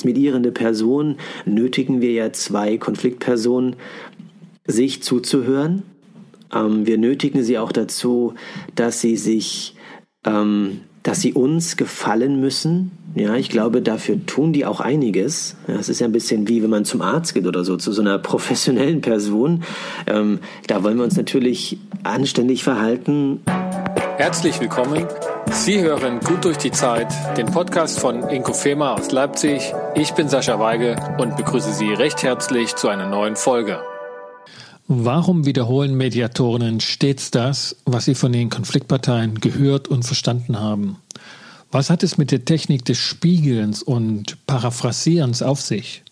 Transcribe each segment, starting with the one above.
als medierende Person nötigen wir ja zwei Konfliktpersonen, sich zuzuhören. Ähm, wir nötigen sie auch dazu, dass sie sich, ähm, dass sie uns gefallen müssen. Ja, ich glaube, dafür tun die auch einiges. Ja, es ist ja ein bisschen wie, wenn man zum Arzt geht oder so, zu so einer professionellen Person. Ähm, da wollen wir uns natürlich anständig verhalten. Herzlich willkommen. Sie hören Gut durch die Zeit, den Podcast von Inkofema aus Leipzig. Ich bin Sascha Weige und begrüße Sie recht herzlich zu einer neuen Folge. Warum wiederholen Mediatorinnen stets das, was sie von den Konfliktparteien gehört und verstanden haben? Was hat es mit der Technik des Spiegelns und Paraphrasierens auf sich?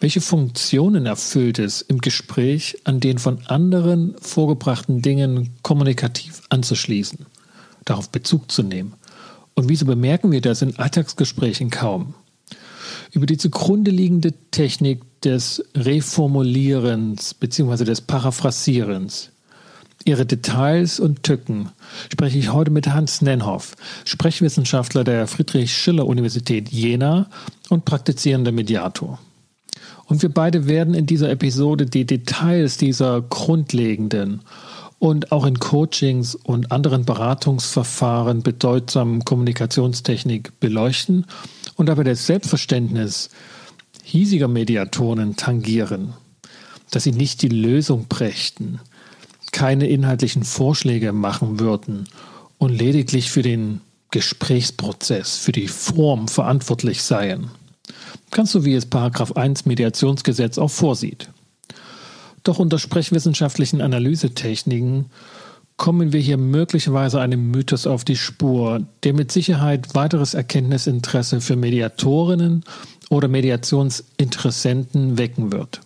Welche Funktionen erfüllt es im Gespräch, an den von anderen vorgebrachten Dingen kommunikativ anzuschließen, darauf Bezug zu nehmen? Und wieso bemerken wir das in Alltagsgesprächen kaum? Über die zugrunde liegende Technik des Reformulierens bzw. des Paraphrasierens. Ihre Details und Tücken spreche ich heute mit Hans Nenhoff, Sprechwissenschaftler der Friedrich-Schiller-Universität Jena und praktizierender Mediator. Und wir beide werden in dieser Episode die Details dieser grundlegenden und auch in Coachings und anderen Beratungsverfahren bedeutsamen Kommunikationstechnik beleuchten und dabei das Selbstverständnis hiesiger Mediatoren tangieren, dass sie nicht die Lösung brächten, keine inhaltlichen Vorschläge machen würden und lediglich für den Gesprächsprozess, für die Form verantwortlich seien. Ganz so wie es Paragraph 1 Mediationsgesetz auch vorsieht. Doch unter sprechwissenschaftlichen Analysetechniken kommen wir hier möglicherweise einem Mythos auf die Spur, der mit Sicherheit weiteres Erkenntnisinteresse für Mediatorinnen oder Mediationsinteressenten wecken wird.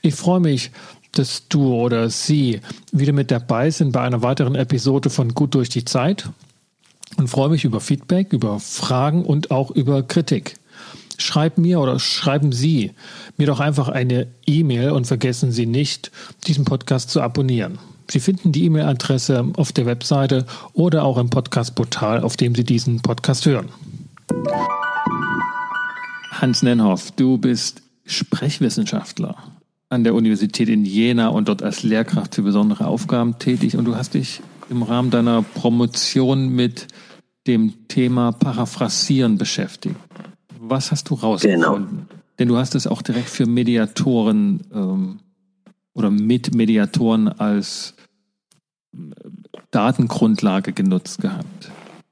Ich freue mich, dass du oder sie wieder mit dabei sind bei einer weiteren Episode von Gut durch die Zeit und freue mich über Feedback, über Fragen und auch über Kritik. Schreib mir oder schreiben Sie mir doch einfach eine E-Mail und vergessen Sie nicht, diesen Podcast zu abonnieren. Sie finden die E-Mail-Adresse auf der Webseite oder auch im Podcast-Portal, auf dem Sie diesen Podcast hören. Hans Nenhoff, du bist Sprechwissenschaftler an der Universität in Jena und dort als Lehrkraft für besondere Aufgaben tätig. Und du hast dich im Rahmen deiner Promotion mit dem Thema Paraphrasieren beschäftigt. Was hast du rausgefunden? Genau. Denn du hast es auch direkt für Mediatoren ähm, oder mit Mediatoren als äh, Datengrundlage genutzt gehabt.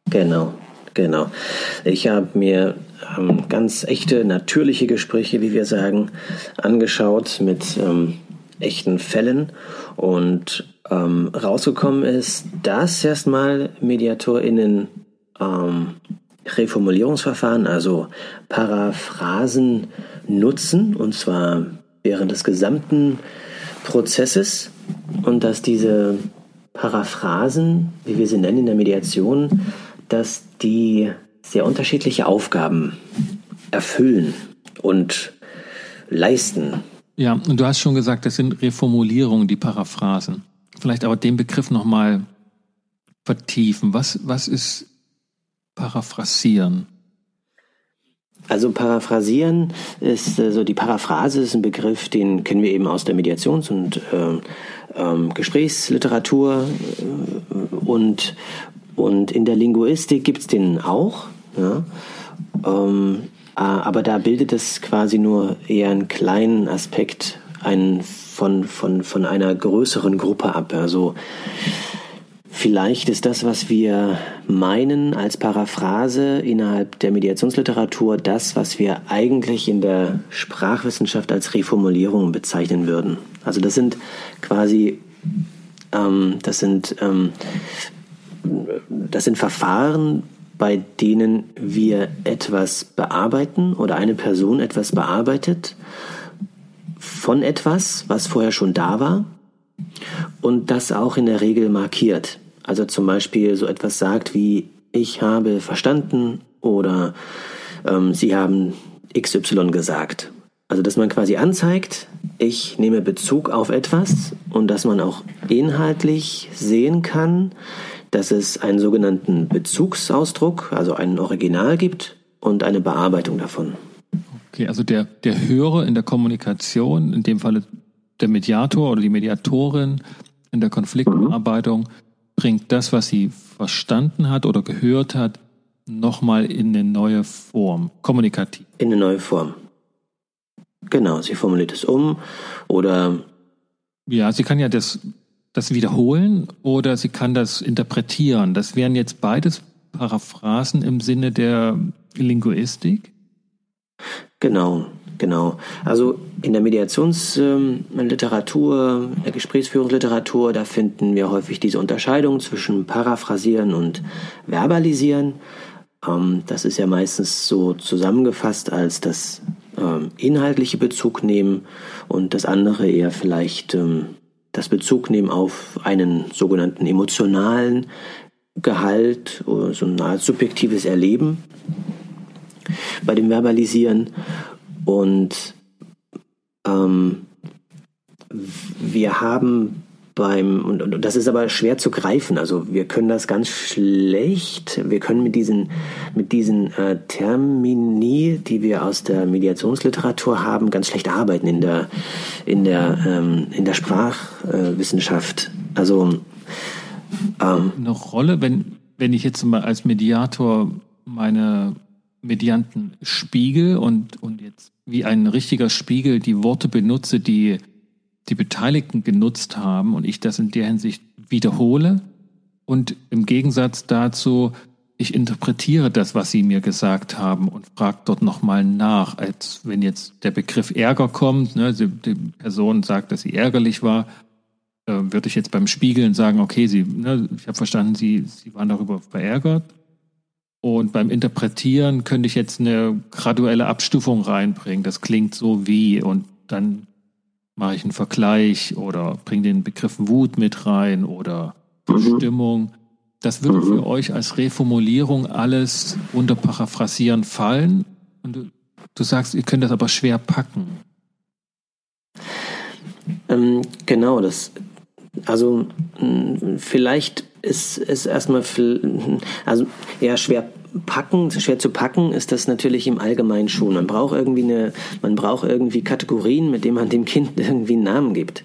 Genau, genau. Ich habe mir ähm, ganz echte, natürliche Gespräche, wie wir sagen, angeschaut mit ähm, echten Fällen und ähm, rausgekommen ist, dass erstmal MediatorInnen ähm, Reformulierungsverfahren, also Paraphrasen nutzen, und zwar während des gesamten Prozesses und dass diese Paraphrasen, wie wir sie nennen in der Mediation, dass die sehr unterschiedliche Aufgaben erfüllen und leisten. Ja, und du hast schon gesagt, das sind Reformulierungen, die Paraphrasen. Vielleicht aber den Begriff nochmal vertiefen. Was, was ist Paraphrasieren? Also paraphrasieren ist äh, so die Paraphrase ist ein Begriff, den kennen wir eben aus der Mediations- und äh, äh, Gesprächsliteratur und und in der Linguistik gibt es den auch. Ja? Ähm, aber da bildet es quasi nur eher einen kleinen Aspekt einen von, von, von einer größeren Gruppe ab. Also vielleicht ist das, was wir meinen als Paraphrase innerhalb der Mediationsliteratur, das, was wir eigentlich in der Sprachwissenschaft als Reformulierung bezeichnen würden. Also das sind quasi, ähm, das sind, ähm, das sind Verfahren, bei denen wir etwas bearbeiten oder eine Person etwas bearbeitet von etwas, was vorher schon da war und das auch in der Regel markiert. Also zum Beispiel so etwas sagt wie ich habe verstanden oder ähm, Sie haben XY gesagt. Also dass man quasi anzeigt, ich nehme Bezug auf etwas und dass man auch inhaltlich sehen kann, dass es einen sogenannten Bezugsausdruck, also einen Original gibt und eine Bearbeitung davon. Okay, also der, der Hörer in der Kommunikation, in dem Falle der Mediator oder die Mediatorin in der Konfliktbearbeitung, bringt das, was sie verstanden hat oder gehört hat, nochmal in eine neue Form, kommunikativ. In eine neue Form. Genau, sie formuliert es um oder. Ja, sie kann ja das, das wiederholen oder sie kann das interpretieren. Das wären jetzt beides Paraphrasen im Sinne der Linguistik. Genau, genau. Also in der Mediationsliteratur, ähm, der Gesprächsführungsliteratur, da finden wir häufig diese Unterscheidung zwischen Paraphrasieren und Verbalisieren. Ähm, das ist ja meistens so zusammengefasst als das ähm, inhaltliche Bezug nehmen und das andere eher vielleicht das Bezug nehmen auf einen sogenannten emotionalen Gehalt oder so ein Art subjektives Erleben bei dem Verbalisieren. Und ähm, wir haben beim, und, und, das ist aber schwer zu greifen, also wir können das ganz schlecht, wir können mit diesen, mit diesen äh, Termini, die wir aus der Mediationsliteratur haben, ganz schlecht arbeiten in der, in der, ähm, in der Sprachwissenschaft. Äh, also ähm, eine Rolle, wenn, wenn ich jetzt mal als Mediator meine Medianten spiegel und, und jetzt wie ein richtiger Spiegel die Worte benutze, die die Beteiligten genutzt haben und ich das in der Hinsicht wiederhole. Und im Gegensatz dazu, ich interpretiere das, was sie mir gesagt haben und frage dort nochmal nach, als wenn jetzt der Begriff Ärger kommt, ne, die, die Person sagt, dass sie ärgerlich war, äh, würde ich jetzt beim Spiegeln sagen, okay, sie, ne, ich habe verstanden, sie, sie waren darüber verärgert und beim Interpretieren könnte ich jetzt eine graduelle Abstufung reinbringen. Das klingt so wie und dann mache ich einen Vergleich oder bringe den Begriff Wut mit rein oder Bestimmung. Das würde für euch als Reformulierung alles unter Paraphrasieren fallen. Und du, du sagst, ihr könnt das aber schwer packen. Ähm, genau, das also vielleicht ist es erstmal, also ja, schwer packen, schwer zu packen ist das natürlich im Allgemeinen schon. Man braucht irgendwie eine, man braucht irgendwie Kategorien, mit denen man dem Kind irgendwie einen Namen gibt.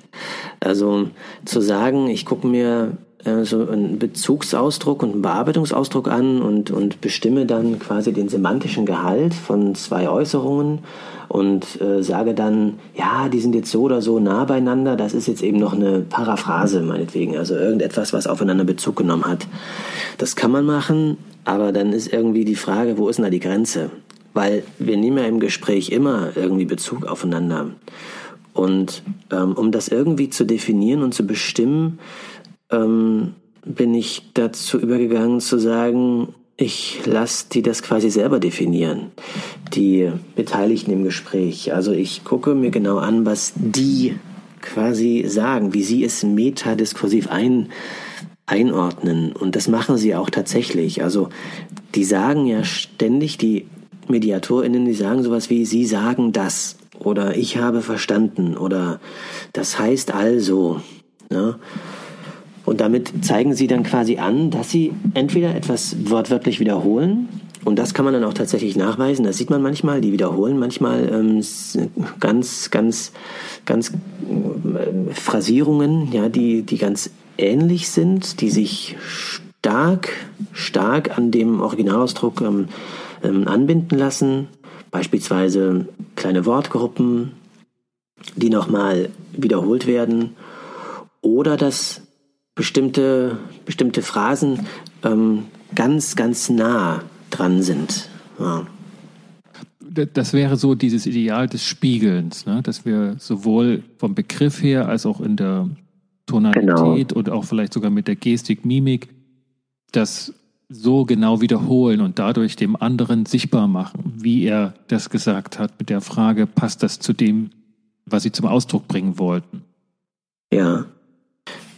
Also zu sagen, ich gucke mir äh, so einen Bezugsausdruck und einen Bearbeitungsausdruck an und, und bestimme dann quasi den semantischen Gehalt von zwei Äußerungen und äh, sage dann, ja, die sind jetzt so oder so nah beieinander, das ist jetzt eben noch eine Paraphrase meinetwegen, also irgendetwas, was aufeinander Bezug genommen hat. Das kann man machen, aber dann ist irgendwie die Frage, wo ist denn da die Grenze? Weil wir nehmen ja im Gespräch immer irgendwie Bezug aufeinander. Und ähm, um das irgendwie zu definieren und zu bestimmen, ähm, bin ich dazu übergegangen zu sagen, ich lasse die das quasi selber definieren, die Beteiligten im Gespräch. Also ich gucke mir genau an, was die quasi sagen, wie sie es metadiskursiv ein, einordnen. Und das machen sie auch tatsächlich. Also die sagen ja ständig, die MediatorInnen, die sagen sowas wie, sie sagen das oder ich habe verstanden oder das heißt also. Ne? Und damit zeigen sie dann quasi an, dass sie entweder etwas wortwörtlich wiederholen, und das kann man dann auch tatsächlich nachweisen. Das sieht man manchmal, die wiederholen manchmal ähm, ganz, ganz, ganz äh, Phrasierungen, ja, die, die ganz ähnlich sind, die sich stark, stark an dem Originalausdruck ähm, ähm, anbinden lassen. Beispielsweise kleine Wortgruppen, die nochmal wiederholt werden. Oder das bestimmte, bestimmte Phrasen ähm, ganz, ganz nah dran sind. Ja. Das wäre so dieses Ideal des Spiegelns, ne? dass wir sowohl vom Begriff her als auch in der Tonalität genau. und auch vielleicht sogar mit der Gestik, Mimik das so genau wiederholen und dadurch dem anderen sichtbar machen, wie er das gesagt hat, mit der Frage, passt das zu dem, was sie zum Ausdruck bringen wollten? Ja.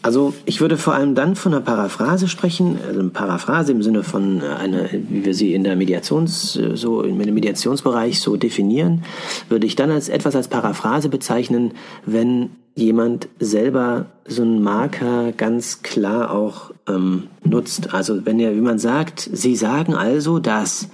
Also ich würde vor allem dann von einer Paraphrase sprechen, also eine Paraphrase im Sinne von äh, einer, wie wir sie in der Mediations, äh, so im Mediationsbereich so definieren, würde ich dann als etwas als Paraphrase bezeichnen, wenn jemand selber so einen Marker ganz klar auch ähm, nutzt. Also wenn er, wie man sagt, Sie sagen also das,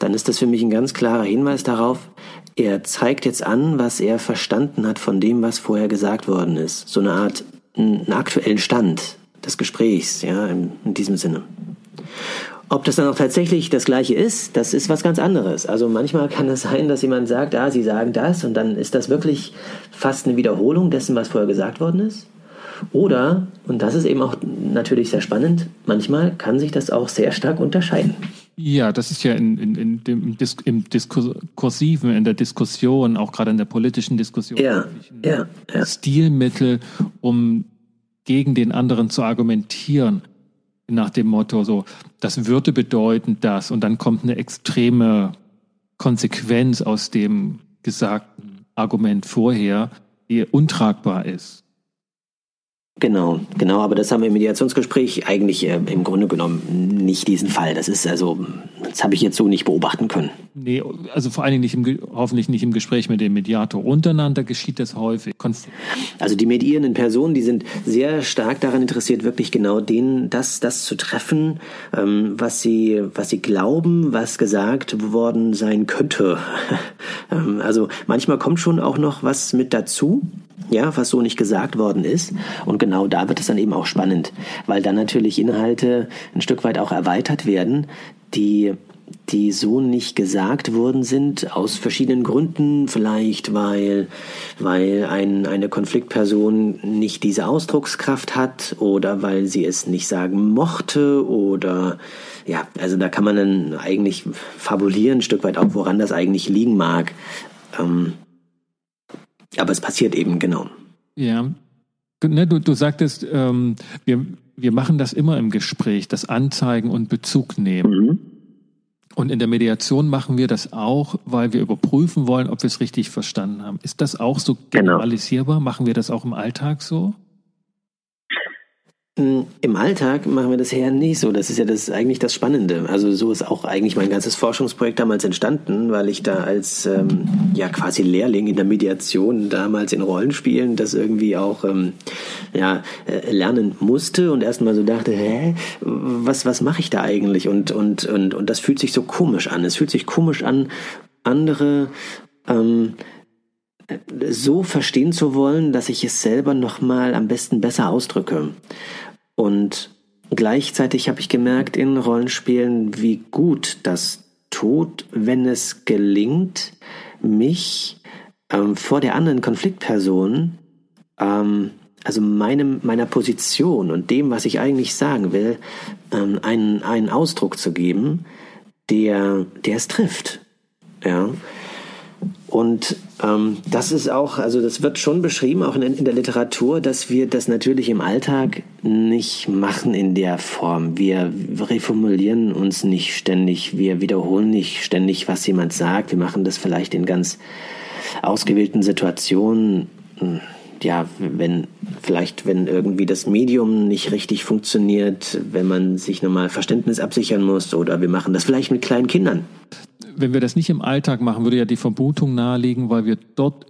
dann ist das für mich ein ganz klarer Hinweis darauf, er zeigt jetzt an, was er verstanden hat von dem, was vorher gesagt worden ist. So eine Art einen aktuellen Stand des Gesprächs, ja, in, in diesem Sinne. Ob das dann auch tatsächlich das Gleiche ist, das ist was ganz anderes. Also manchmal kann es sein, dass jemand sagt, ah, Sie sagen das und dann ist das wirklich fast eine Wiederholung dessen, was vorher gesagt worden ist. Oder, und das ist eben auch natürlich sehr spannend, manchmal kann sich das auch sehr stark unterscheiden. Ja, das ist ja in, in, in dem, Dis im Diskursiven, in der Diskussion, auch gerade in der politischen Diskussion, ja, ja, ja. Stilmittel, um gegen den anderen zu argumentieren, nach dem Motto so, das würde bedeuten das und dann kommt eine extreme Konsequenz aus dem gesagten Argument vorher, die untragbar ist. Genau, genau, aber das haben wir im Mediationsgespräch eigentlich äh, im Grunde genommen nicht diesen Fall. Das ist also, das habe ich jetzt so nicht beobachten können. Nee, also vor allen Dingen nicht im, hoffentlich nicht im Gespräch mit dem Mediator. Untereinander geschieht das häufig. Konf also die medierenden Personen, die sind sehr stark daran interessiert, wirklich genau denen das, das zu treffen, ähm, was sie, was sie glauben, was gesagt worden sein könnte. ähm, also manchmal kommt schon auch noch was mit dazu ja, was so nicht gesagt worden ist. Und genau da wird es dann eben auch spannend, weil dann natürlich Inhalte ein Stück weit auch erweitert werden, die die so nicht gesagt worden sind, aus verschiedenen Gründen, vielleicht weil, weil ein, eine Konfliktperson nicht diese Ausdruckskraft hat oder weil sie es nicht sagen mochte oder ja, also da kann man dann eigentlich fabulieren, ein Stück weit auch, woran das eigentlich liegen mag. Ähm, aber es passiert eben genau. Ja. Ne, du, du sagtest, ähm, wir, wir machen das immer im Gespräch, das Anzeigen und Bezug nehmen. Mhm. Und in der Mediation machen wir das auch, weil wir überprüfen wollen, ob wir es richtig verstanden haben. Ist das auch so genau. generalisierbar? Genau. Machen wir das auch im Alltag so? Im Alltag machen wir das ja nicht so. Das ist ja das eigentlich das Spannende. Also so ist auch eigentlich mein ganzes Forschungsprojekt damals entstanden, weil ich da als ähm, ja quasi Lehrling in der Mediation damals in Rollenspielen das irgendwie auch ähm, ja äh, lernen musste und erstmal so dachte, hä, was was mache ich da eigentlich? Und und und und das fühlt sich so komisch an. Es fühlt sich komisch an, andere ähm, so verstehen zu wollen, dass ich es selber noch mal am besten besser ausdrücke. Und gleichzeitig habe ich gemerkt in Rollenspielen, wie gut das tut, wenn es gelingt, mich ähm, vor der anderen Konfliktperson, ähm, also meinem, meiner Position und dem, was ich eigentlich sagen will, ähm, einen, einen Ausdruck zu geben, der, der es trifft. Ja. Und das ist auch, also das wird schon beschrieben, auch in, in, der Literatur, dass wir das natürlich im Alltag nicht machen in der Form. Wir reformulieren uns nicht ständig, wir wiederholen nicht ständig, was jemand sagt. Wir machen das vielleicht in ganz ausgewählten Situationen. Ja, wenn vielleicht, wenn irgendwie das Medium nicht richtig funktioniert, wenn man sich nochmal Verständnis absichern muss, oder wir machen das vielleicht mit kleinen Kindern wenn wir das nicht im Alltag machen, würde ja die Vermutung naheliegen, weil wir dort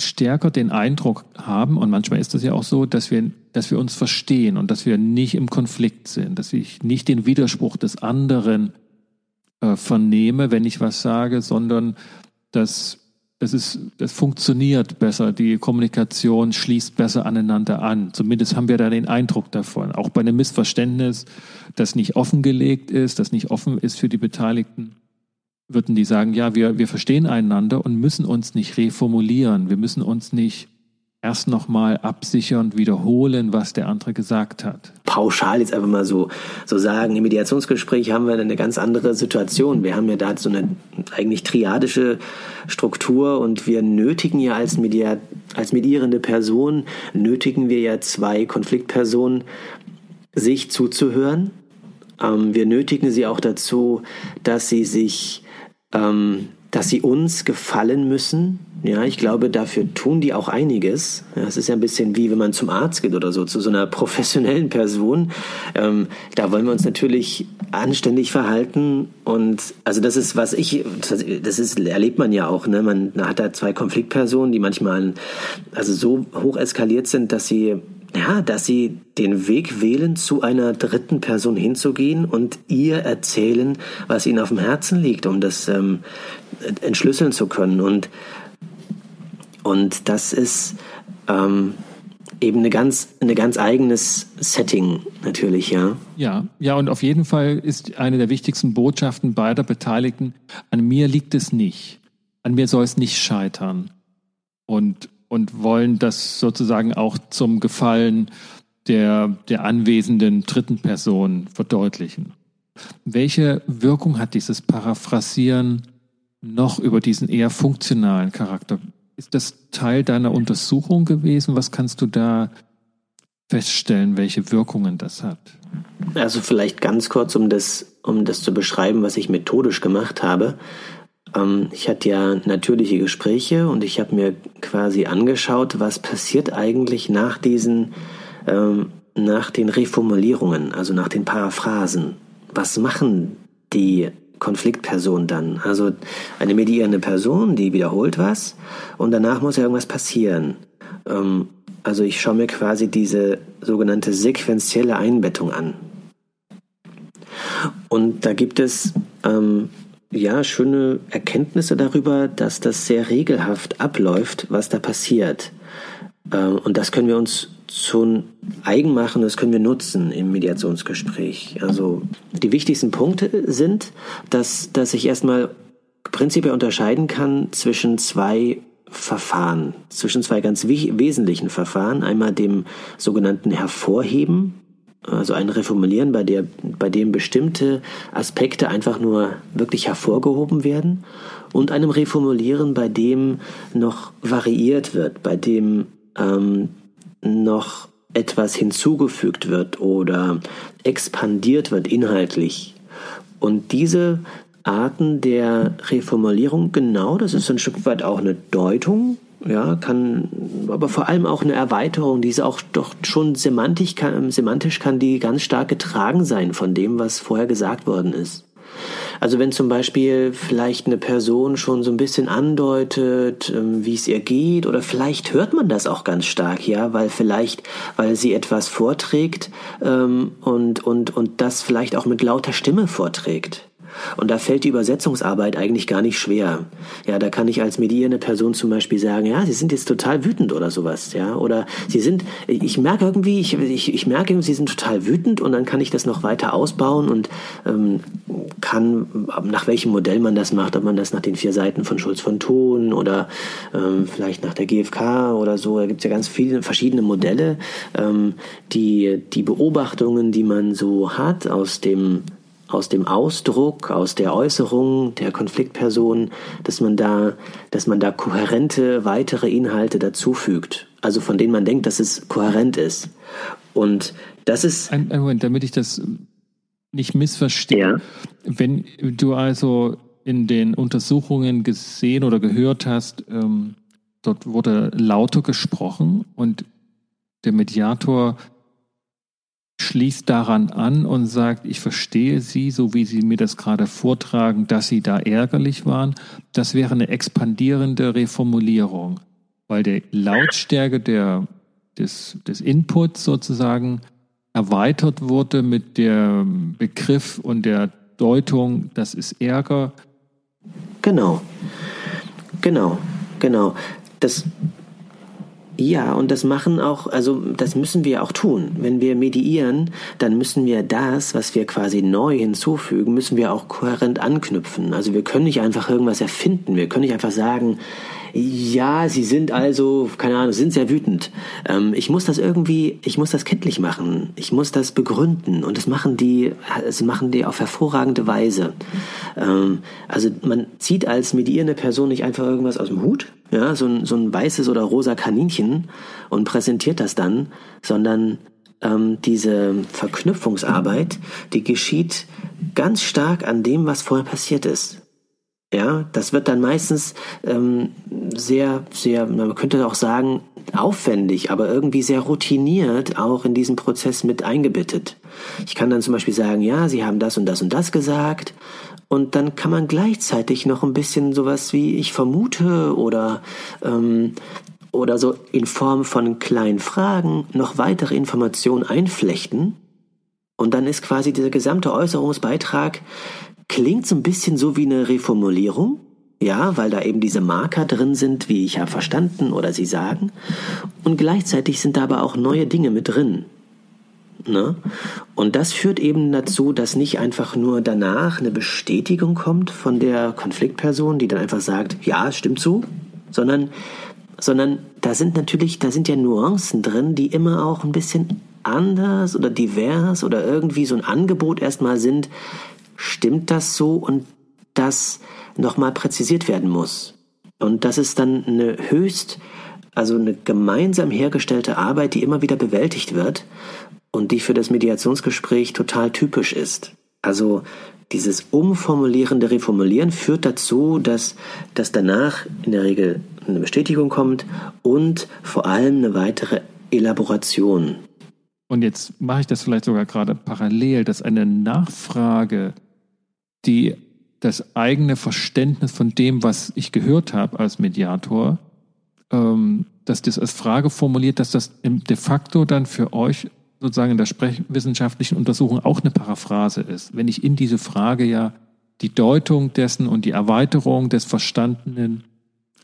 stärker den Eindruck haben, und manchmal ist das ja auch so, dass wir, dass wir uns verstehen und dass wir nicht im Konflikt sind, dass ich nicht den Widerspruch des anderen äh, vernehme, wenn ich was sage, sondern dass das, ist, das funktioniert besser, die Kommunikation schließt besser aneinander an. Zumindest haben wir da den Eindruck davon. Auch bei einem Missverständnis, das nicht offengelegt ist, das nicht offen ist für die Beteiligten, würden die sagen, ja, wir, wir verstehen einander und müssen uns nicht reformulieren. Wir müssen uns nicht erst nochmal absichern, wiederholen, was der andere gesagt hat. Pauschal jetzt einfach mal so, so sagen, im Mediationsgespräch haben wir eine ganz andere Situation. Wir haben ja da so eine eigentlich triadische Struktur und wir nötigen ja als, Mediat, als medierende Person, nötigen wir ja zwei Konfliktpersonen, sich zuzuhören. Ähm, wir nötigen sie auch dazu, dass sie sich ähm, dass sie uns gefallen müssen. Ja, ich glaube, dafür tun die auch einiges. Ja, es ist ja ein bisschen wie wenn man zum Arzt geht oder so, zu so einer professionellen Person. Ähm, da wollen wir uns natürlich anständig verhalten und also das ist, was ich, das ist, erlebt man ja auch, ne? Man hat da zwei Konfliktpersonen, die manchmal also so hoch eskaliert sind, dass sie ja, dass sie den Weg wählen, zu einer dritten Person hinzugehen und ihr erzählen, was ihnen auf dem Herzen liegt, um das, ähm, entschlüsseln zu können. Und, und das ist ähm, eben eine ganz, eine ganz eigenes Setting natürlich, ja. Ja, ja, und auf jeden Fall ist eine der wichtigsten Botschaften beider Beteiligten, an mir liegt es nicht. An mir soll es nicht scheitern. Und, und wollen das sozusagen auch zum Gefallen der, der anwesenden dritten Person verdeutlichen. Welche Wirkung hat dieses Paraphrasieren noch über diesen eher funktionalen Charakter? Ist das Teil deiner Untersuchung gewesen? Was kannst du da feststellen, welche Wirkungen das hat? Also vielleicht ganz kurz, um das, um das zu beschreiben, was ich methodisch gemacht habe. Ähm, ich hatte ja natürliche Gespräche und ich habe mir quasi angeschaut, was passiert eigentlich nach diesen, ähm, nach den Reformulierungen, also nach den Paraphrasen. Was machen die Konfliktperson dann? Also eine medierende Person, die wiederholt was und danach muss ja irgendwas passieren. Ähm, also ich schaue mir quasi diese sogenannte sequentielle Einbettung an. Und da gibt es ähm, ja schöne Erkenntnisse darüber, dass das sehr regelhaft abläuft, was da passiert. Ähm, und das können wir uns zu eigen machen, das können wir nutzen im Mediationsgespräch. Also die wichtigsten Punkte sind, dass, dass ich erstmal prinzipiell unterscheiden kann zwischen zwei Verfahren, zwischen zwei ganz wesentlichen Verfahren. Einmal dem sogenannten Hervorheben, also ein Reformulieren, bei, der, bei dem bestimmte Aspekte einfach nur wirklich hervorgehoben werden und einem Reformulieren, bei dem noch variiert wird, bei dem ähm, noch etwas hinzugefügt wird oder expandiert wird inhaltlich. Und diese Arten der Reformulierung, genau, das ist ein Stück weit auch eine Deutung, ja, kann, aber vor allem auch eine Erweiterung, diese auch doch schon semantisch kann, semantisch kann die ganz stark getragen sein von dem, was vorher gesagt worden ist. Also wenn zum Beispiel vielleicht eine Person schon so ein bisschen andeutet, ähm, wie es ihr geht, oder vielleicht hört man das auch ganz stark, ja, weil vielleicht, weil sie etwas vorträgt ähm, und, und, und das vielleicht auch mit lauter Stimme vorträgt. Und da fällt die Übersetzungsarbeit eigentlich gar nicht schwer. Ja, da kann ich als medierende Person zum Beispiel sagen, ja, Sie sind jetzt total wütend oder sowas, ja, oder Sie sind, ich merke irgendwie, ich, ich, ich merke, Sie sind total wütend und dann kann ich das noch weiter ausbauen und ähm, kann, nach welchem Modell man das macht, ob man das nach den vier Seiten von Schulz von Thun oder ähm, vielleicht nach der GfK oder so, da gibt es ja ganz viele verschiedene Modelle, ähm, die, die Beobachtungen, die man so hat aus dem aus dem Ausdruck, aus der Äußerung der Konfliktperson, dass man da, dass man da kohärente weitere Inhalte dazufügt. Also von denen man denkt, dass es kohärent ist. Und das ist. Ein, ein Moment, damit ich das nicht missverstehe. Ja. Wenn du also in den Untersuchungen gesehen oder gehört hast, ähm, dort wurde lauter gesprochen und der Mediator schließt daran an und sagt, ich verstehe Sie, so wie Sie mir das gerade vortragen, dass Sie da ärgerlich waren. Das wäre eine expandierende Reformulierung, weil die Lautstärke der, des, des Inputs sozusagen erweitert wurde mit dem Begriff und der Deutung, das ist Ärger. Genau, genau, genau. Das, ja, und das machen auch, also das müssen wir auch tun. Wenn wir mediieren, dann müssen wir das, was wir quasi neu hinzufügen, müssen wir auch kohärent anknüpfen. Also wir können nicht einfach irgendwas erfinden. Wir können nicht einfach sagen, ja, sie sind also, keine Ahnung, sind sehr wütend. Ähm, ich muss das irgendwie, ich muss das kenntlich machen. Ich muss das begründen. Und das machen die, das machen die auf hervorragende Weise. Ähm, also man zieht als medierende Person nicht einfach irgendwas aus dem Hut, ja, so ein, so ein weißes oder rosa Kaninchen und präsentiert das dann, sondern ähm, diese Verknüpfungsarbeit, die geschieht ganz stark an dem, was vorher passiert ist. Ja, das wird dann meistens ähm, sehr, sehr, man könnte auch sagen, aufwendig, aber irgendwie sehr routiniert auch in diesen Prozess mit eingebettet. Ich kann dann zum Beispiel sagen, ja, Sie haben das und das und das gesagt. Und dann kann man gleichzeitig noch ein bisschen sowas wie ich vermute oder ähm, oder so in Form von kleinen Fragen noch weitere Informationen einflechten. Und dann ist quasi dieser gesamte Äußerungsbeitrag klingt so ein bisschen so wie eine Reformulierung, ja, weil da eben diese Marker drin sind, wie ich habe verstanden oder sie sagen. Und gleichzeitig sind da aber auch neue Dinge mit drin. Ne? Und das führt eben dazu, dass nicht einfach nur danach eine Bestätigung kommt von der Konfliktperson, die dann einfach sagt, ja, es stimmt so, sondern, sondern da sind natürlich, da sind ja Nuancen drin, die immer auch ein bisschen anders oder divers oder irgendwie so ein Angebot erstmal sind, stimmt das so und das nochmal präzisiert werden muss. Und das ist dann eine höchst, also eine gemeinsam hergestellte Arbeit, die immer wieder bewältigt wird und die für das Mediationsgespräch total typisch ist. Also dieses umformulierende Reformulieren führt dazu, dass, dass danach in der Regel eine Bestätigung kommt und vor allem eine weitere Elaboration. Und jetzt mache ich das vielleicht sogar gerade parallel, dass eine Nachfrage, die das eigene Verständnis von dem, was ich gehört habe als Mediator, ähm, dass das als Frage formuliert, dass das de facto dann für euch sozusagen in der sprechwissenschaftlichen Untersuchung auch eine Paraphrase ist. Wenn ich in diese Frage ja die Deutung dessen und die Erweiterung des Verstandenen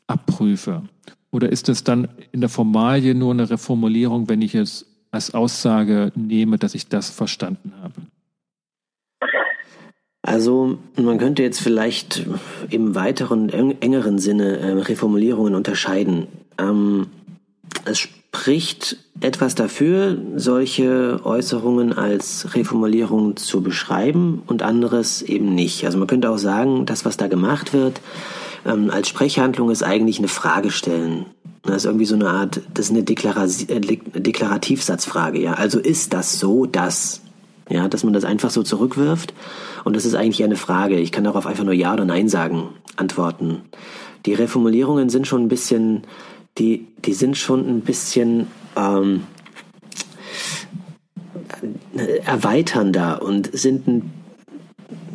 abprüfe. Oder ist es dann in der Formalie nur eine Reformulierung, wenn ich es als Aussage nehme, dass ich das verstanden habe? Also man könnte jetzt vielleicht im weiteren, engeren Sinne äh, Reformulierungen unterscheiden. Ähm, es spricht etwas dafür, solche Äußerungen als Reformulierung zu beschreiben und anderes eben nicht. Also man könnte auch sagen, das, was da gemacht wird, ähm, als Sprechhandlung ist eigentlich eine Frage stellen. Das ist irgendwie so eine Art, das ist eine äh, Deklarativsatzfrage, ja. Also ist das so, dass, ja, dass man das einfach so zurückwirft und das ist eigentlich eine Frage. Ich kann darauf einfach nur Ja oder Nein sagen, antworten. Die Reformulierungen sind schon ein bisschen die, die sind schon ein bisschen ähm, erweiternder und sind,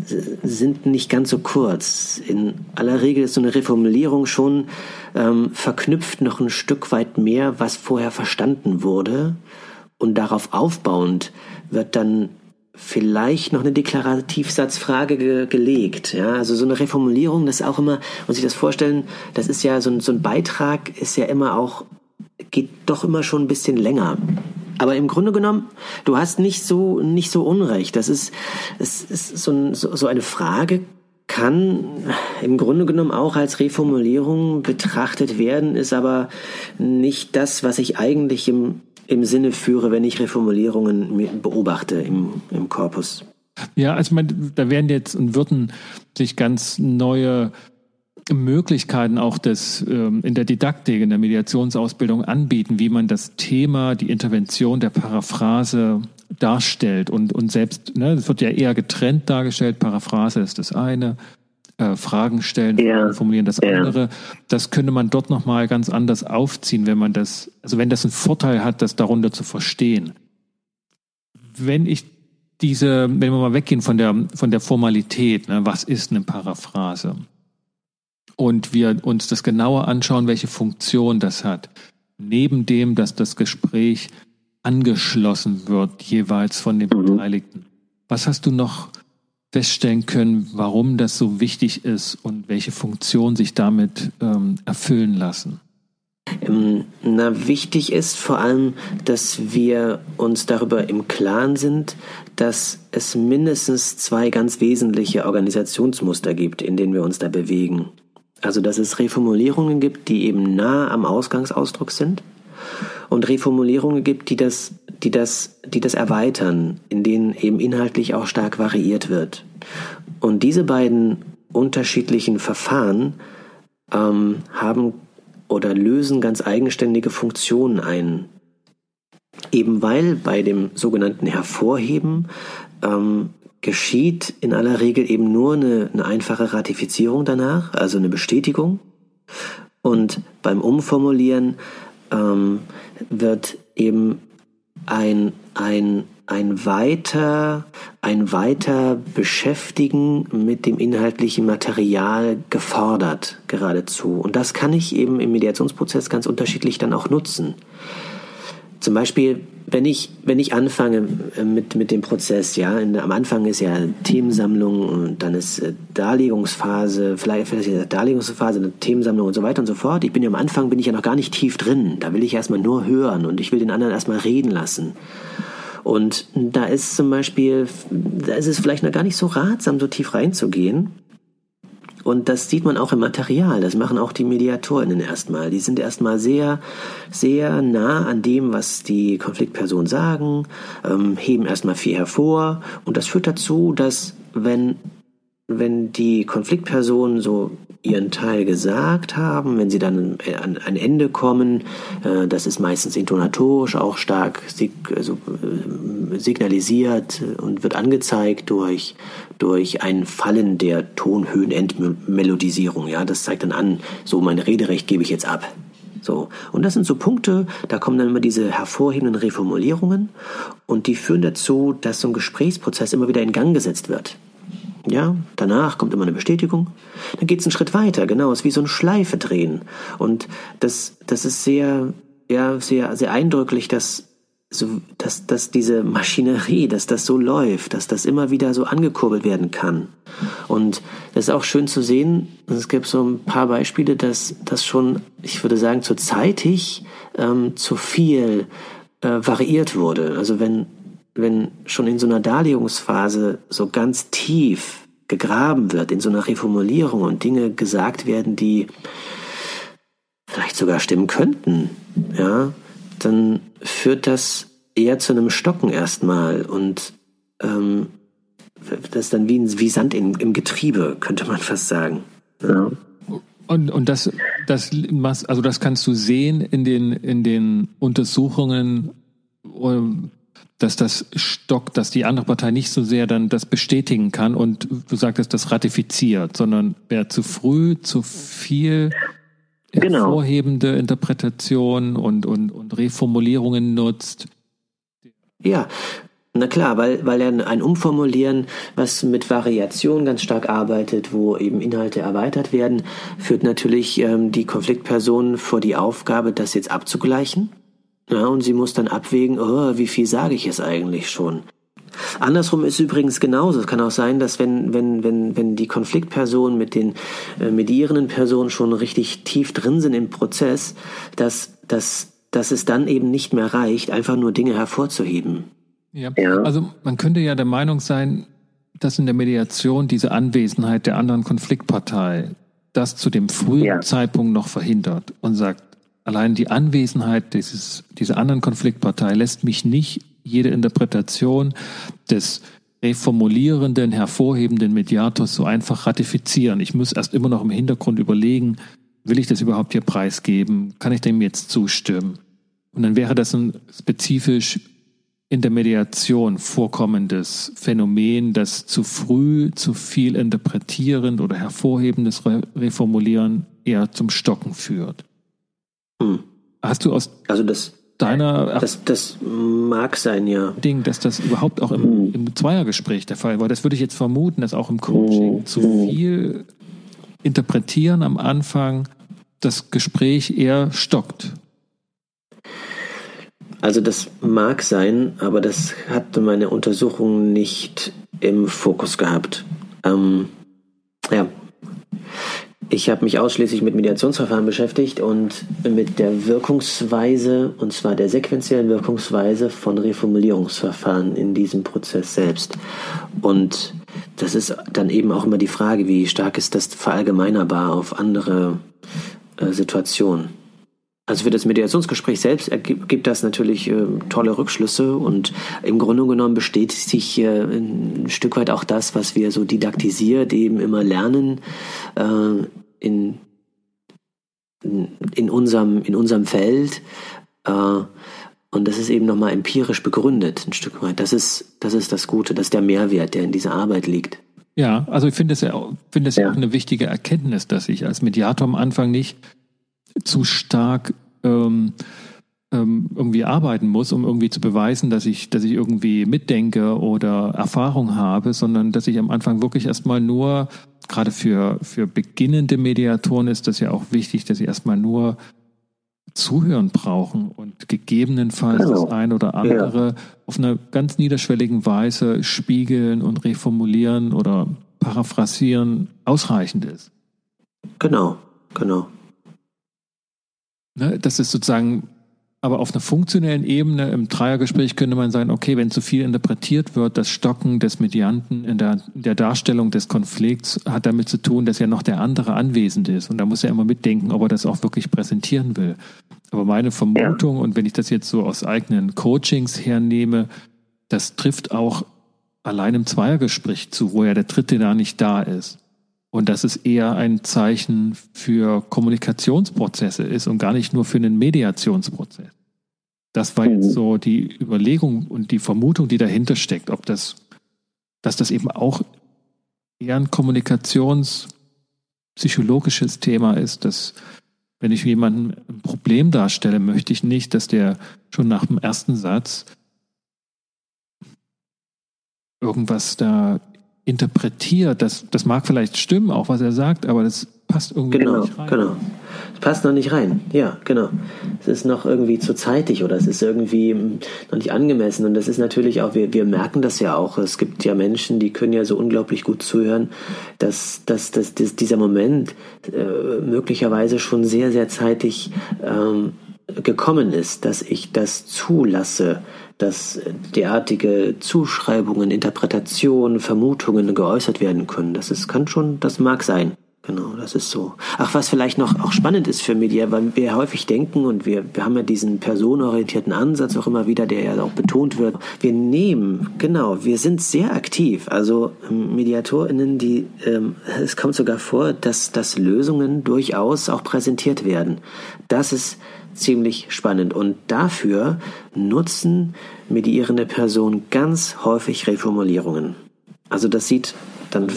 sind nicht ganz so kurz. In aller Regel ist so eine Reformulierung schon ähm, verknüpft noch ein Stück weit mehr, was vorher verstanden wurde. Und darauf aufbauend wird dann vielleicht noch eine Deklarativsatzfrage ge gelegt. Ja, also so eine Reformulierung, das ist auch immer, muss ich das vorstellen, das ist ja so ein, so ein Beitrag, ist ja immer auch, geht doch immer schon ein bisschen länger. Aber im Grunde genommen, du hast nicht so, nicht so Unrecht. Das ist, es ist so, ein, so, so eine Frage, kann im Grunde genommen auch als Reformulierung betrachtet werden, ist aber nicht das, was ich eigentlich im im Sinne führe, wenn ich Reformulierungen beobachte im, im Korpus. Ja, also man, da werden jetzt und würden sich ganz neue Möglichkeiten auch des ähm, in der Didaktik, in der Mediationsausbildung anbieten, wie man das Thema, die Intervention der Paraphrase darstellt und und selbst, ne, wird ja eher getrennt dargestellt. Paraphrase ist das eine, äh, Fragen stellen, ja. formulieren das ja. andere. Das könnte man dort nochmal ganz anders aufziehen, wenn man das, also wenn das einen Vorteil hat, das darunter zu verstehen. Wenn ich diese, wenn wir mal weggehen von der, von der Formalität, ne, was ist eine Paraphrase? Und wir uns das genauer anschauen, welche Funktion das hat. Neben dem, dass das Gespräch angeschlossen wird, jeweils von den mhm. Beteiligten. Was hast du noch feststellen können, warum das so wichtig ist und welche Funktionen sich damit ähm, erfüllen lassen? Ähm, na, wichtig ist vor allem, dass wir uns darüber im Klaren sind, dass es mindestens zwei ganz wesentliche Organisationsmuster gibt, in denen wir uns da bewegen. Also, dass es Reformulierungen gibt, die eben nah am Ausgangsausdruck sind und Reformulierungen gibt, die das, die das, die das erweitern, in denen eben inhaltlich auch stark variiert wird. Und diese beiden unterschiedlichen Verfahren ähm, haben oder lösen ganz eigenständige Funktionen ein. Eben weil bei dem sogenannten Hervorheben ähm, geschieht in aller Regel eben nur eine, eine einfache Ratifizierung danach, also eine Bestätigung. Und beim Umformulieren ähm, wird eben ein, ein, ein weiter, ein weiter Beschäftigen mit dem inhaltlichen Material gefordert, geradezu. Und das kann ich eben im Mediationsprozess ganz unterschiedlich dann auch nutzen. Zum Beispiel, wenn ich, wenn ich anfange äh, mit, mit dem Prozess, ja, in, am Anfang ist ja Themensammlung und dann ist äh, Darlegungsphase, vielleicht, vielleicht ist ja Darlegungsphase, eine Themensammlung und so weiter und so fort. Ich bin ja am Anfang, bin ich ja noch gar nicht tief drin. Da will ich erstmal nur hören und ich will den anderen erstmal reden lassen. Und da ist zum Beispiel, da ist es vielleicht noch gar nicht so ratsam, so tief reinzugehen, und das sieht man auch im Material. Das machen auch die Mediatorinnen erstmal. Die sind erstmal sehr, sehr nah an dem, was die Konfliktpersonen sagen, ähm, heben erstmal viel hervor. Und das führt dazu, dass wenn wenn die Konfliktpersonen so ihren Teil gesagt haben, wenn sie dann an ein Ende kommen, äh, das ist meistens intonatorisch auch stark also, äh, signalisiert und wird angezeigt durch, durch ein Fallen der Tonhöhenendmelodisierung. Ja, das zeigt dann an, so mein Rederecht gebe ich jetzt ab. So. Und das sind so Punkte, da kommen dann immer diese hervorhebenden Reformulierungen und die führen dazu, dass so ein Gesprächsprozess immer wieder in Gang gesetzt wird. Ja, danach kommt immer eine Bestätigung. Dann geht es einen Schritt weiter, genau, es ist wie so eine Schleife drehen. Und das, das ist sehr, ja, sehr, sehr eindrücklich, dass, so, dass, dass diese Maschinerie, dass das so läuft, dass das immer wieder so angekurbelt werden kann. Und das ist auch schön zu sehen, es gibt so ein paar Beispiele, dass das schon, ich würde sagen, zu zeitig ähm, zu viel äh, variiert wurde. Also wenn wenn schon in so einer Darlegungsphase so ganz tief gegraben wird, in so einer Reformulierung und Dinge gesagt werden, die vielleicht sogar stimmen könnten, ja, dann führt das eher zu einem Stocken erstmal und ähm, das ist dann wie, wie Sand in, im Getriebe, könnte man fast sagen. Ja. Und, und das, das, also das kannst du sehen in den, in den Untersuchungen, dass das stockt, dass die andere Partei nicht so sehr dann das bestätigen kann und du sagtest, das ratifiziert, sondern wer zu früh zu viel genau. hervorhebende Interpretationen und, und, und Reformulierungen nutzt. Ja, na klar, weil, weil er ein Umformulieren, was mit Variation ganz stark arbeitet, wo eben Inhalte erweitert werden, führt natürlich ähm, die Konfliktperson vor die Aufgabe, das jetzt abzugleichen ja, und sie muss dann abwägen, oh, wie viel sage ich jetzt eigentlich schon? Andersrum ist übrigens genauso. Es kann auch sein, dass wenn, wenn, wenn, wenn die Konfliktpersonen mit den äh, medierenden Personen schon richtig tief drin sind im Prozess, dass, dass, dass es dann eben nicht mehr reicht, einfach nur Dinge hervorzuheben. Ja. ja. Also man könnte ja der Meinung sein, dass in der Mediation diese Anwesenheit der anderen Konfliktpartei das zu dem frühen ja. Zeitpunkt noch verhindert und sagt, allein die Anwesenheit dieses, dieser anderen Konfliktpartei lässt mich nicht jede Interpretation des reformulierenden, hervorhebenden Mediators so einfach ratifizieren. Ich muss erst immer noch im Hintergrund überlegen, will ich das überhaupt hier preisgeben? Kann ich dem jetzt zustimmen? Und dann wäre das ein spezifisch in der Mediation vorkommendes Phänomen, das zu früh zu viel interpretierend oder hervorhebendes Reformulieren eher zum Stocken führt. Hm. Hast du aus also das, deiner das, das mag sein, ja. Ding, dass das überhaupt auch im, hm. im Zweiergespräch der Fall war. Das würde ich jetzt vermuten, dass auch im Coaching hm. zu viel interpretieren am Anfang das Gespräch eher stockt. Also das mag sein, aber das hat meine Untersuchung nicht im Fokus gehabt. Ähm, ja, ich habe mich ausschließlich mit Mediationsverfahren beschäftigt und mit der Wirkungsweise, und zwar der sequenziellen Wirkungsweise von Reformulierungsverfahren in diesem Prozess selbst. Und das ist dann eben auch immer die Frage, wie stark ist das verallgemeinerbar auf andere äh, Situationen. Also für das Mediationsgespräch selbst ergibt das natürlich äh, tolle Rückschlüsse und im Grunde genommen bestätigt sich äh, ein Stück weit auch das, was wir so didaktisiert eben immer lernen äh, in, in, unserem, in unserem Feld. Äh, und das ist eben nochmal empirisch begründet, ein Stück weit. Das ist, das ist das Gute, das ist der Mehrwert, der in dieser Arbeit liegt. Ja, also ich finde es ja, finde es ja. auch eine wichtige Erkenntnis, dass ich als Mediator am Anfang nicht zu stark ähm, ähm, irgendwie arbeiten muss, um irgendwie zu beweisen, dass ich, dass ich irgendwie mitdenke oder Erfahrung habe, sondern dass ich am Anfang wirklich erstmal nur, gerade für, für beginnende Mediatoren ist das ja auch wichtig, dass sie erstmal nur Zuhören brauchen und gegebenenfalls genau. das ein oder andere ja. auf einer ganz niederschwelligen Weise spiegeln und reformulieren oder paraphrasieren ausreichend ist. Genau, genau. Ne, das ist sozusagen aber auf einer funktionellen Ebene im Dreiergespräch könnte man sagen, okay, wenn zu viel interpretiert wird, das Stocken des Medianten in der, der Darstellung des Konflikts hat damit zu tun, dass ja noch der andere anwesend ist. Und da muss er immer mitdenken, ob er das auch wirklich präsentieren will. Aber meine Vermutung, und wenn ich das jetzt so aus eigenen Coachings hernehme, das trifft auch allein im Zweiergespräch zu, wo ja der Dritte da nicht da ist. Und dass es eher ein Zeichen für Kommunikationsprozesse ist und gar nicht nur für einen Mediationsprozess. Das war jetzt mhm. so die Überlegung und die Vermutung, die dahinter steckt, ob das, dass das eben auch eher ein kommunikationspsychologisches Thema ist, dass wenn ich jemandem ein Problem darstelle, möchte ich nicht, dass der schon nach dem ersten Satz irgendwas da interpretiert. Das, das mag vielleicht stimmen, auch was er sagt, aber das passt irgendwie genau, nicht rein. Genau, Es passt noch nicht rein. Ja, genau. Es ist noch irgendwie zu zeitig oder es ist irgendwie noch nicht angemessen. Und das ist natürlich auch, wir, wir merken das ja auch. Es gibt ja Menschen, die können ja so unglaublich gut zuhören, dass, dass, dass, dass dieser Moment äh, möglicherweise schon sehr, sehr zeitig ähm, gekommen ist, dass ich das zulasse, dass derartige Zuschreibungen, Interpretationen, Vermutungen geäußert werden können. Das ist, kann schon, das mag sein. Genau, das ist so. Ach, was vielleicht noch auch spannend ist für Media, weil wir häufig denken und wir, wir haben ja diesen personenorientierten Ansatz auch immer wieder, der ja auch betont wird. Wir nehmen, genau, wir sind sehr aktiv. Also ähm, MediatorInnen, die, ähm, es kommt sogar vor, dass, dass Lösungen durchaus auch präsentiert werden. Das ist ziemlich spannend. Und dafür nutzen medierende Personen ganz häufig Reformulierungen. Also das sieht dann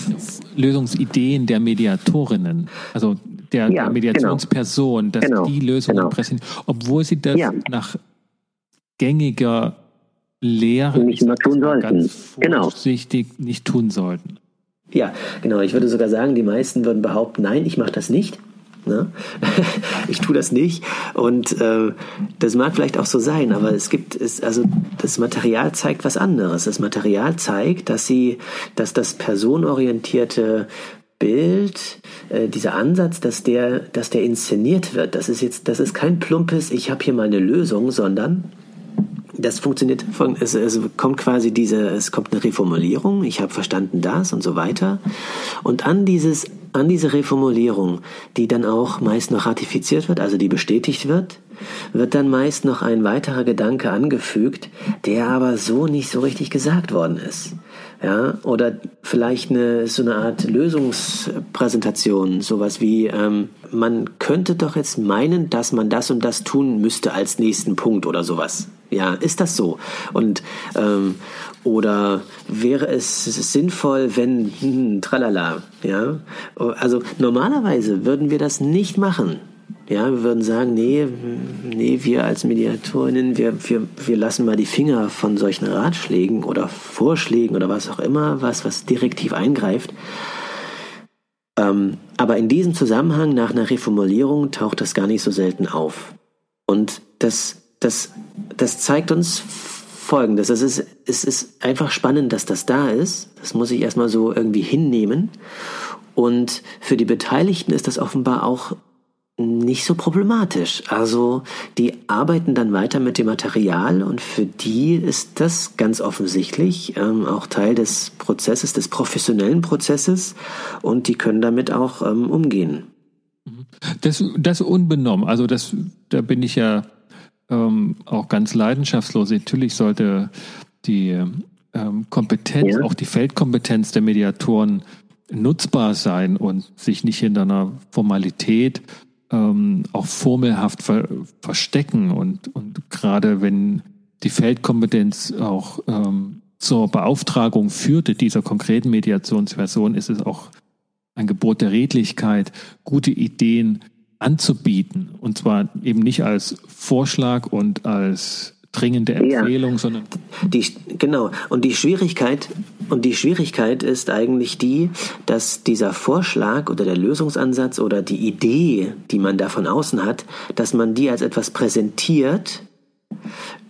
Lösungsideen der Mediatorinnen, also der, ja, der genau. Mediationsperson, dass genau, die Lösungen genau. präsentieren, obwohl sie das ja. nach gängiger Lehre nicht immer tun sollten. Ganz genau. vorsichtig genau. nicht tun sollten. Ja, genau. Ich würde sogar sagen, die meisten würden behaupten, nein, ich mache das nicht. Ne? ich tue das nicht und äh, das mag vielleicht auch so sein, aber es gibt es also das Material zeigt was anderes. Das Material zeigt, dass sie, dass das personenorientierte Bild, äh, dieser Ansatz, dass der, dass der inszeniert wird. Das ist jetzt, das ist kein plumpes, ich habe hier mal eine Lösung, sondern das funktioniert, es, es kommt quasi diese, es kommt eine Reformulierung, ich habe verstanden das und so weiter. Und an dieses, an diese Reformulierung, die dann auch meist noch ratifiziert wird, also die bestätigt wird, wird dann meist noch ein weiterer Gedanke angefügt, der aber so nicht so richtig gesagt worden ist. Ja, oder vielleicht eine, so eine Art Lösungspräsentation, sowas wie, ähm, man könnte doch jetzt meinen, dass man das und das tun müsste als nächsten Punkt oder sowas. Ja, ist das so? Und ähm, oder wäre es sinnvoll, wenn hm, tralala, ja? Also normalerweise würden wir das nicht machen. Ja, wir würden sagen, nee, nee, wir als Mediatorinnen, wir, wir, wir lassen mal die Finger von solchen Ratschlägen oder Vorschlägen oder was auch immer, was, was direktiv eingreift. Ähm, aber in diesem Zusammenhang nach einer Reformulierung taucht das gar nicht so selten auf. Und das das, das zeigt uns Folgendes. Es ist, es ist einfach spannend, dass das da ist. Das muss ich erstmal so irgendwie hinnehmen. Und für die Beteiligten ist das offenbar auch nicht so problematisch. Also die arbeiten dann weiter mit dem Material und für die ist das ganz offensichtlich ähm, auch Teil des Prozesses, des professionellen Prozesses und die können damit auch ähm, umgehen. Das, das unbenommen, also das, da bin ich ja ähm, auch ganz leidenschaftslos. Natürlich sollte die ähm, Kompetenz, ja. auch die Feldkompetenz der Mediatoren nutzbar sein und sich nicht hinter einer Formalität ähm, auch formelhaft ver verstecken. Und, und gerade wenn die Feldkompetenz auch ähm, zur Beauftragung führte dieser konkreten Mediationsversion, ist es auch ein Gebot der Redlichkeit, gute Ideen anzubieten. Und zwar eben nicht als Vorschlag und als dringende Empfehlung, ja. sondern. Die, genau. Und die Schwierigkeit und die Schwierigkeit ist eigentlich die, dass dieser Vorschlag oder der Lösungsansatz oder die Idee, die man da von außen hat, dass man die als etwas präsentiert,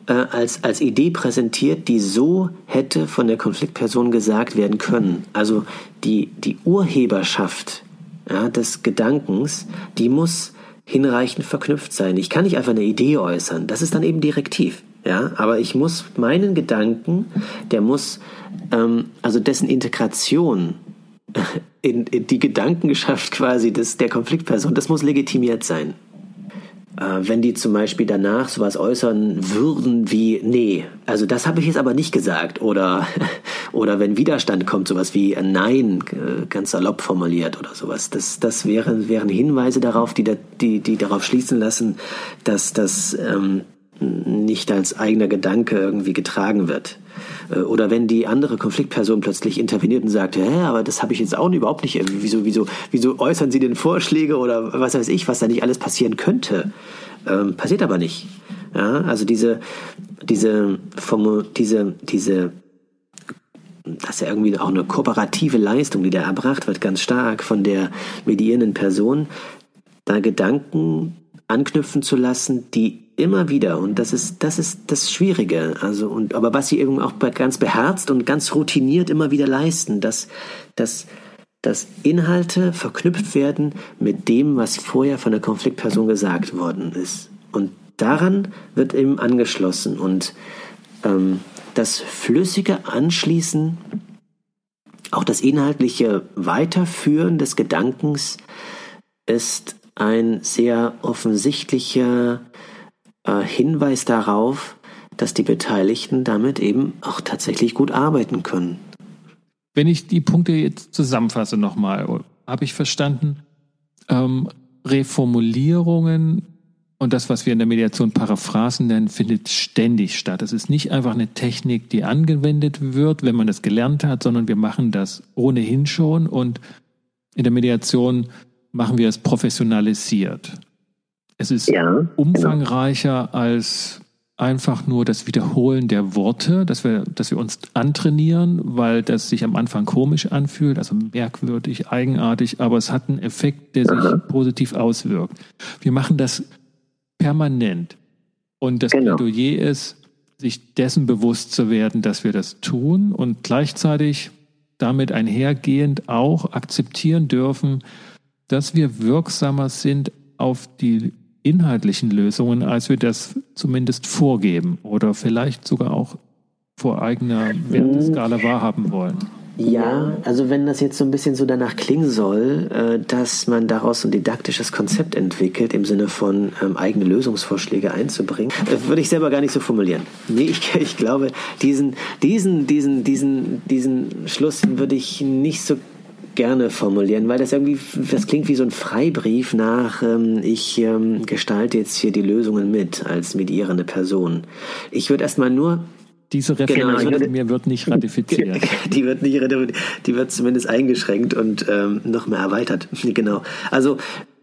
äh, als, als Idee präsentiert, die so hätte von der Konfliktperson gesagt werden können. Also die, die Urheberschaft ja, des Gedankens, die muss hinreichend verknüpft sein. Ich kann nicht einfach eine Idee äußern. Das ist dann eben direktiv. Ja, aber ich muss meinen Gedanken, der muss, ähm, also dessen Integration in, in die Gedankenschaft quasi des, der Konfliktperson, das muss legitimiert sein. Äh, wenn die zum Beispiel danach sowas äußern würden wie, nee, also das habe ich jetzt aber nicht gesagt. Oder, oder wenn Widerstand kommt, sowas wie Nein, äh, ganz salopp formuliert oder sowas. Das, das wären, wären Hinweise darauf, die, die, die darauf schließen lassen, dass das ähm, nicht als eigener Gedanke irgendwie getragen wird. Äh, oder wenn die andere Konfliktperson plötzlich interveniert und sagt, hä, aber das habe ich jetzt auch überhaupt nicht, wieso, wieso, wieso äußern Sie denn Vorschläge oder was weiß ich, was da nicht alles passieren könnte? Ähm, passiert aber nicht. Ja, also diese, diese, diese, diese, das ist ja irgendwie auch eine kooperative Leistung, die da erbracht wird, ganz stark von der medierenden Person, da Gedanken anknüpfen zu lassen, die immer wieder und das ist das ist das Schwierige also und aber was sie eben auch ganz beherzt und ganz routiniert immer wieder leisten dass dass dass Inhalte verknüpft werden mit dem was vorher von der Konfliktperson gesagt worden ist. Und daran wird eben angeschlossen. Und ähm, das flüssige Anschließen auch das inhaltliche Weiterführen des Gedankens ist ein sehr offensichtlicher äh, Hinweis darauf, dass die Beteiligten damit eben auch tatsächlich gut arbeiten können. Wenn ich die Punkte jetzt zusammenfasse nochmal, habe ich verstanden, ähm, Reformulierungen und das, was wir in der Mediation Paraphrasen nennen, findet ständig statt. Es ist nicht einfach eine Technik, die angewendet wird, wenn man das gelernt hat, sondern wir machen das ohnehin schon und in der Mediation machen wir es professionalisiert. Es ist ja, genau. umfangreicher genau. als einfach nur das Wiederholen der Worte, dass wir, dass wir uns antrainieren, weil das sich am Anfang komisch anfühlt, also merkwürdig, eigenartig, aber es hat einen Effekt, der Aha. sich positiv auswirkt. Wir machen das permanent. Und das genau. Plädoyer ist, sich dessen bewusst zu werden, dass wir das tun und gleichzeitig damit einhergehend auch akzeptieren dürfen, dass wir wirksamer sind auf die inhaltlichen Lösungen, als wir das zumindest vorgeben oder vielleicht sogar auch vor eigener Werteskala wahrhaben wollen. Ja, also wenn das jetzt so ein bisschen so danach klingen soll, äh, dass man daraus ein didaktisches Konzept entwickelt, im Sinne von ähm, eigene Lösungsvorschläge einzubringen, äh, würde ich selber gar nicht so formulieren. Nee, ich, ich glaube, diesen, diesen, diesen, diesen, diesen Schluss würde ich nicht so gerne formulieren, weil das irgendwie, das klingt wie so ein Freibrief nach, ähm, ich ähm, gestalte jetzt hier die Lösungen mit als medierende Person. Ich würde erstmal nur diese Referendum genau, mir wird nicht ratifiziert. Die wird nicht die wird zumindest eingeschränkt und ähm, noch mehr erweitert. Genau. Also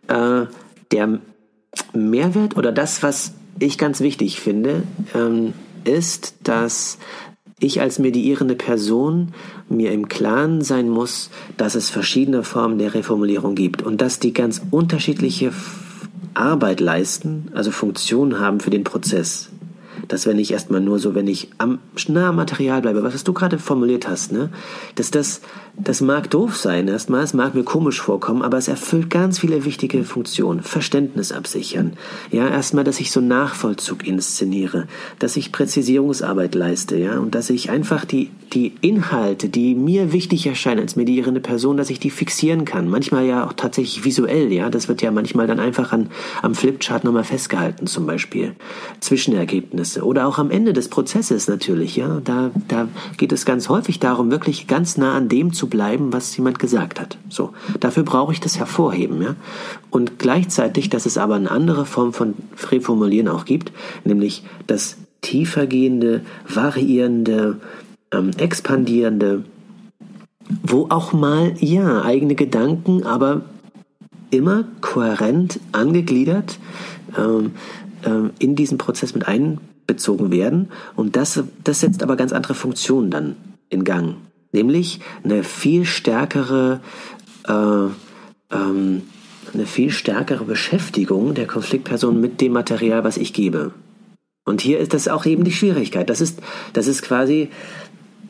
äh, der Mehrwert oder das, was ich ganz wichtig finde, ähm, ist, dass ich als medierende Person mir im Klaren sein muss, dass es verschiedene Formen der Reformulierung gibt und dass die ganz unterschiedliche Arbeit leisten, also Funktionen haben für den Prozess dass wenn ich erstmal nur so, wenn ich am nah am Material bleibe, was du gerade formuliert hast, ne, dass das, das mag doof sein erstmal, es mag mir komisch vorkommen, aber es erfüllt ganz viele wichtige Funktionen. Verständnis absichern. Ja, erstmal, dass ich so Nachvollzug inszeniere, dass ich Präzisierungsarbeit leiste, ja, und dass ich einfach die, die Inhalte, die mir wichtig erscheinen als medierende Person, dass ich die fixieren kann. Manchmal ja auch tatsächlich visuell, ja, das wird ja manchmal dann einfach an, am Flipchart nochmal festgehalten, zum Beispiel. Zwischenergebnisse Ergebnisse oder auch am Ende des Prozesses natürlich, ja. Da, da geht es ganz häufig darum, wirklich ganz nah an dem zu bleiben, was jemand gesagt hat. So. Dafür brauche ich das hervorheben, ja. Und gleichzeitig, dass es aber eine andere Form von Reformulieren auch gibt, nämlich das tiefergehende, variierende, ähm, expandierende, wo auch mal, ja, eigene Gedanken, aber immer kohärent angegliedert ähm, ähm, in diesen Prozess mit ein, bezogen werden. Und das, das setzt aber ganz andere Funktionen dann in Gang. Nämlich eine viel stärkere, äh, ähm, eine viel stärkere Beschäftigung der Konfliktperson mit dem Material, was ich gebe. Und hier ist das auch eben die Schwierigkeit. Das ist, das ist quasi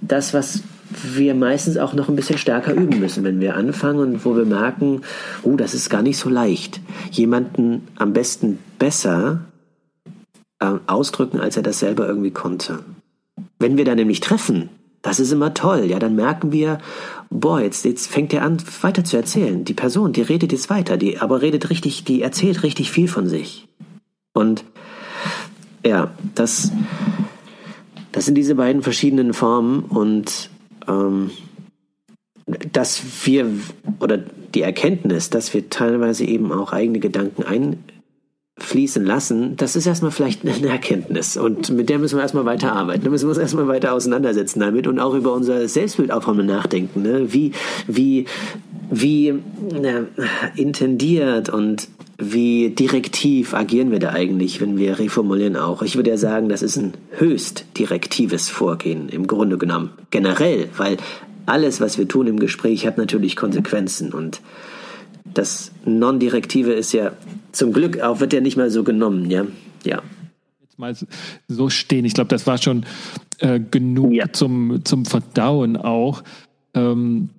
das, was wir meistens auch noch ein bisschen stärker üben müssen, wenn wir anfangen und wo wir merken, oh, das ist gar nicht so leicht. Jemanden am besten besser äh, ausdrücken, als er das selber irgendwie konnte. Wenn wir dann nämlich treffen, das ist immer toll, ja, dann merken wir, boah, jetzt, jetzt fängt er an, weiter zu erzählen. Die Person, die redet jetzt weiter, die aber redet richtig, die erzählt richtig viel von sich. Und ja, das, das sind diese beiden verschiedenen Formen und ähm, dass wir oder die Erkenntnis, dass wir teilweise eben auch eigene Gedanken einfließen lassen, das ist erstmal vielleicht eine Erkenntnis und mit der müssen wir erstmal weiterarbeiten. Da müssen wir uns erstmal weiter auseinandersetzen damit und auch über unser Selbstbild mal nachdenken. Ne? Wie, wie, wie na, intendiert und wie direktiv agieren wir da eigentlich, wenn wir reformulieren auch? Ich würde ja sagen, das ist ein höchst direktives Vorgehen im Grunde genommen. Generell, weil alles, was wir tun im Gespräch, hat natürlich Konsequenzen und das Non-Direktive ist ja zum Glück auch, wird ja nicht mal so genommen, ja. Ja. Jetzt mal so stehen. Ich glaube, das war schon äh, genug ja. zum, zum Verdauen auch. Ähm,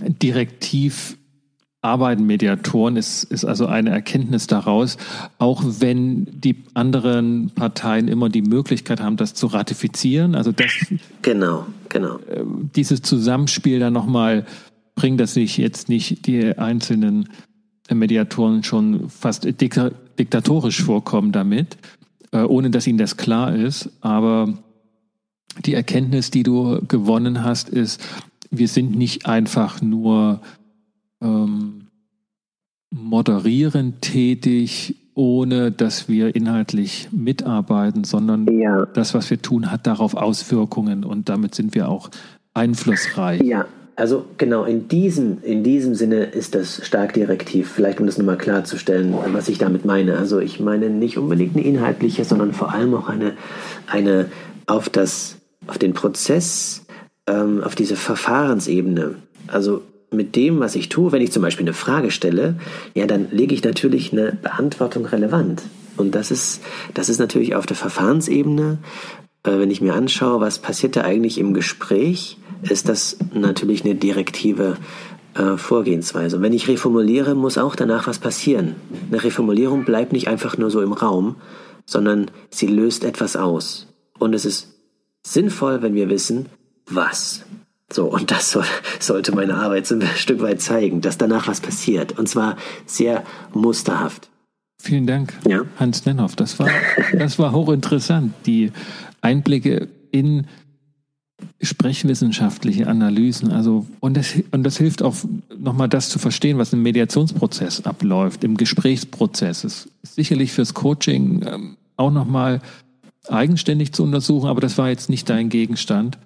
direktiv arbeiten Mediatoren, ist, ist also eine Erkenntnis daraus, auch wenn die anderen Parteien immer die Möglichkeit haben, das zu ratifizieren. Also das, genau, genau. Äh, dieses Zusammenspiel dann nochmal bringt, dass sich jetzt nicht die einzelnen Mediatoren schon fast diktatorisch vorkommen damit, äh, ohne dass ihnen das klar ist. Aber die Erkenntnis, die du gewonnen hast, ist, wir sind nicht einfach nur ähm, moderierend tätig, ohne dass wir inhaltlich mitarbeiten, sondern ja. das, was wir tun, hat darauf Auswirkungen und damit sind wir auch einflussreich. Ja, also genau, in diesem, in diesem Sinne ist das stark direktiv. Vielleicht um das nochmal klarzustellen, was ich damit meine. Also ich meine nicht unbedingt eine inhaltliche, sondern vor allem auch eine, eine auf das, auf den Prozess, ähm, auf diese Verfahrensebene. Also mit dem, was ich tue, wenn ich zum Beispiel eine Frage stelle, ja, dann lege ich natürlich eine Beantwortung relevant. Und das ist, das ist natürlich auf der Verfahrensebene, wenn ich mir anschaue, was passiert da eigentlich im Gespräch, ist das natürlich eine direktive äh, Vorgehensweise. Und wenn ich reformuliere, muss auch danach was passieren. Eine Reformulierung bleibt nicht einfach nur so im Raum, sondern sie löst etwas aus. Und es ist sinnvoll, wenn wir wissen, was. So, und das soll, sollte meine Arbeit so ein Stück weit zeigen, dass danach was passiert. Und zwar sehr musterhaft. Vielen Dank, ja? Hans Nenhoff. Das war, das war hochinteressant. Die Einblicke in sprechwissenschaftliche Analysen. Also, und das, und das hilft auch nochmal das zu verstehen, was im Mediationsprozess abläuft, im Gesprächsprozess. Es ist sicherlich fürs Coaching ähm, auch nochmal eigenständig zu untersuchen, aber das war jetzt nicht dein Gegenstand.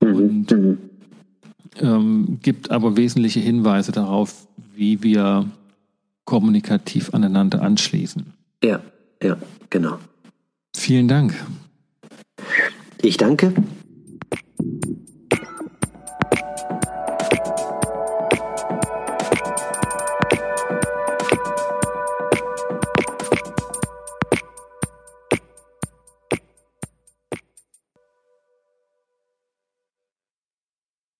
Mhm. Und mhm ähm, gibt aber wesentliche Hinweise darauf, wie wir kommunikativ aneinander anschließen. Ja, ja, genau. Vielen Dank. Ich danke